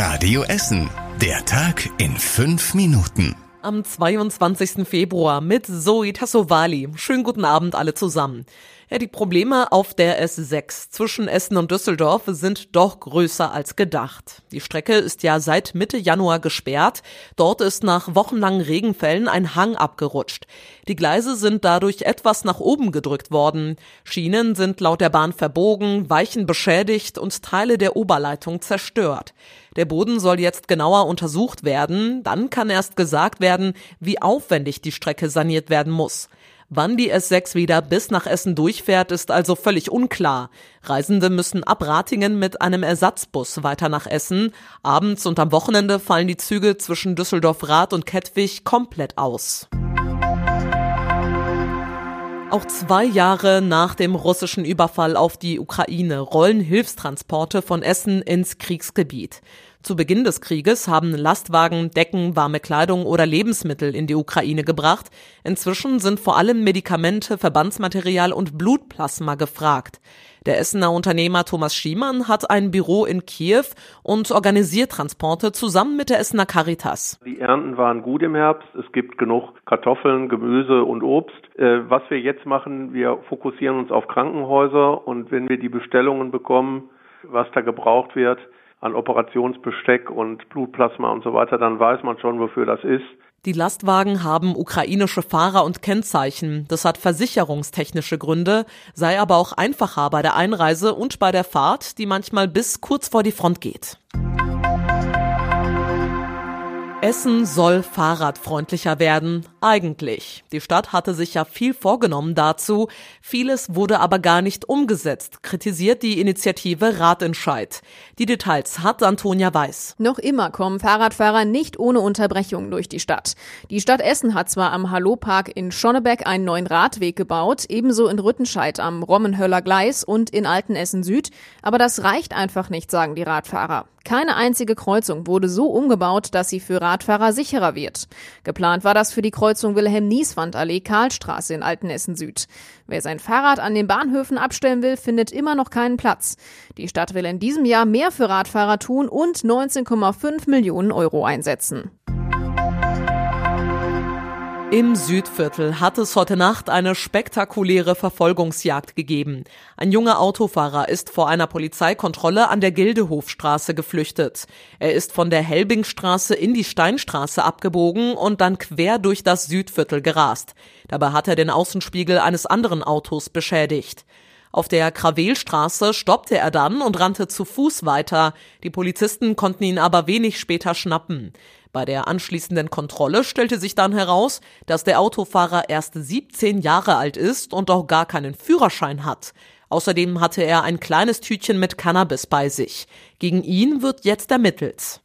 Radio Essen. Der Tag in fünf Minuten. Am 22. Februar mit Zoe Tassovali. Schönen guten Abend alle zusammen. Ja, die Probleme auf der S6 zwischen Essen und Düsseldorf sind doch größer als gedacht. Die Strecke ist ja seit Mitte Januar gesperrt. Dort ist nach wochenlangen Regenfällen ein Hang abgerutscht. Die Gleise sind dadurch etwas nach oben gedrückt worden. Schienen sind laut der Bahn verbogen, Weichen beschädigt und Teile der Oberleitung zerstört. Der Boden soll jetzt genauer untersucht werden. Dann kann erst gesagt werden, wie aufwendig die Strecke saniert werden muss. Wann die S6 wieder bis nach Essen durchfährt, ist also völlig unklar. Reisende müssen ab Ratingen mit einem Ersatzbus weiter nach Essen. Abends und am Wochenende fallen die Züge zwischen Düsseldorf-Rath und Kettwig komplett aus. Auch zwei Jahre nach dem russischen Überfall auf die Ukraine rollen Hilfstransporte von Essen ins Kriegsgebiet. Zu Beginn des Krieges haben Lastwagen Decken, warme Kleidung oder Lebensmittel in die Ukraine gebracht. Inzwischen sind vor allem Medikamente, Verbandsmaterial und Blutplasma gefragt. Der Essener Unternehmer Thomas Schiemann hat ein Büro in Kiew und organisiert Transporte zusammen mit der Essener Caritas. Die Ernten waren gut im Herbst. Es gibt genug Kartoffeln, Gemüse und Obst. Äh, was wir jetzt machen, wir fokussieren uns auf Krankenhäuser und wenn wir die Bestellungen bekommen, was da gebraucht wird, an Operationsbesteck und Blutplasma und so weiter, dann weiß man schon, wofür das ist. Die Lastwagen haben ukrainische Fahrer und Kennzeichen. Das hat versicherungstechnische Gründe, sei aber auch einfacher bei der Einreise und bei der Fahrt, die manchmal bis kurz vor die Front geht. Essen soll fahrradfreundlicher werden. Eigentlich. Die Stadt hatte sich ja viel vorgenommen dazu. Vieles wurde aber gar nicht umgesetzt, kritisiert die Initiative Ratentscheid. Die Details hat Antonia Weiß. Noch immer kommen Fahrradfahrer nicht ohne Unterbrechung durch die Stadt. Die Stadt Essen hat zwar am Hallo-Park in Schonnebeck einen neuen Radweg gebaut, ebenso in Rüttenscheid am Rommenhöller Gleis und in Altenessen Süd, aber das reicht einfach nicht, sagen die Radfahrer. Keine einzige Kreuzung wurde so umgebaut, dass sie für Radfahrer sicherer wird. Geplant war das für die Kreuzung Wilhelm-Nieswand-Allee Karlstraße in Altenessen Süd. Wer sein Fahrrad an den Bahnhöfen abstellen will, findet immer noch keinen Platz. Die Stadt will in diesem Jahr mehr für Radfahrer tun und 19,5 Millionen Euro einsetzen. Im Südviertel hat es heute Nacht eine spektakuläre Verfolgungsjagd gegeben. Ein junger Autofahrer ist vor einer Polizeikontrolle an der Gildehofstraße geflüchtet. Er ist von der Helbingstraße in die Steinstraße abgebogen und dann quer durch das Südviertel gerast. Dabei hat er den Außenspiegel eines anderen Autos beschädigt. Auf der Kravelstraße stoppte er dann und rannte zu Fuß weiter. Die Polizisten konnten ihn aber wenig später schnappen. Bei der anschließenden Kontrolle stellte sich dann heraus, dass der Autofahrer erst 17 Jahre alt ist und auch gar keinen Führerschein hat. Außerdem hatte er ein kleines Tütchen mit Cannabis bei sich. Gegen ihn wird jetzt ermittelt.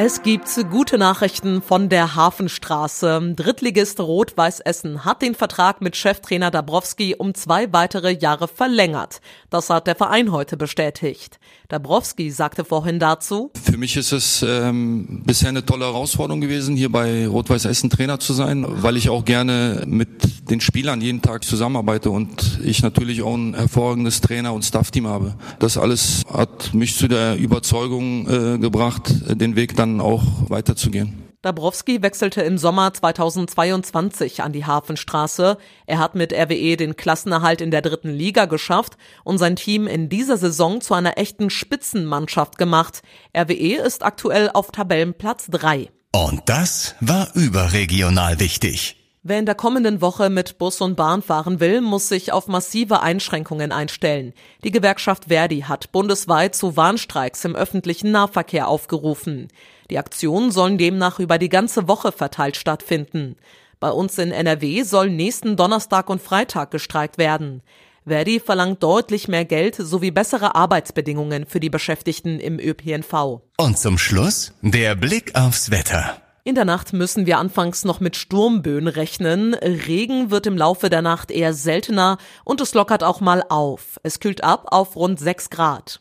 Es gibt gute Nachrichten von der Hafenstraße. Drittligist Rot-Weiß Essen hat den Vertrag mit Cheftrainer Dabrowski um zwei weitere Jahre verlängert. Das hat der Verein heute bestätigt. Dabrowski sagte vorhin dazu. Für mich ist es ähm, bisher eine tolle Herausforderung gewesen, hier bei Rot-Weiß Essen Trainer zu sein, weil ich auch gerne mit den Spielern jeden Tag zusammenarbeite und ich natürlich auch ein hervorragendes Trainer- und Staff-Team habe. Das alles hat mich zu der Überzeugung äh, gebracht, den Weg dann dann auch weiterzugehen. Dabrowski wechselte im Sommer 2022 an die Hafenstraße. Er hat mit RWE den Klassenerhalt in der dritten Liga geschafft und sein Team in dieser Saison zu einer echten Spitzenmannschaft gemacht. RWE ist aktuell auf Tabellenplatz 3. Und das war überregional wichtig. Wer in der kommenden Woche mit Bus und Bahn fahren will, muss sich auf massive Einschränkungen einstellen. Die Gewerkschaft Verdi hat bundesweit zu Warnstreiks im öffentlichen Nahverkehr aufgerufen. Die Aktionen sollen demnach über die ganze Woche verteilt stattfinden. Bei uns in NRW soll nächsten Donnerstag und Freitag gestreikt werden. Verdi verlangt deutlich mehr Geld sowie bessere Arbeitsbedingungen für die Beschäftigten im ÖPNV. Und zum Schluss der Blick aufs Wetter. In der Nacht müssen wir anfangs noch mit Sturmböen rechnen. Regen wird im Laufe der Nacht eher seltener und es lockert auch mal auf. Es kühlt ab auf rund 6 Grad.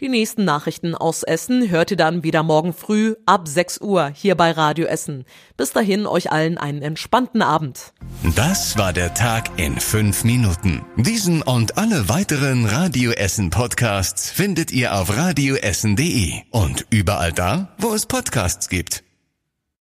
Die nächsten Nachrichten aus Essen hört ihr dann wieder morgen früh ab 6 Uhr hier bei Radio Essen. Bis dahin euch allen einen entspannten Abend. Das war der Tag in fünf Minuten. Diesen und alle weiteren Radio Essen Podcasts findet ihr auf radioessen.de und überall da, wo es Podcasts gibt.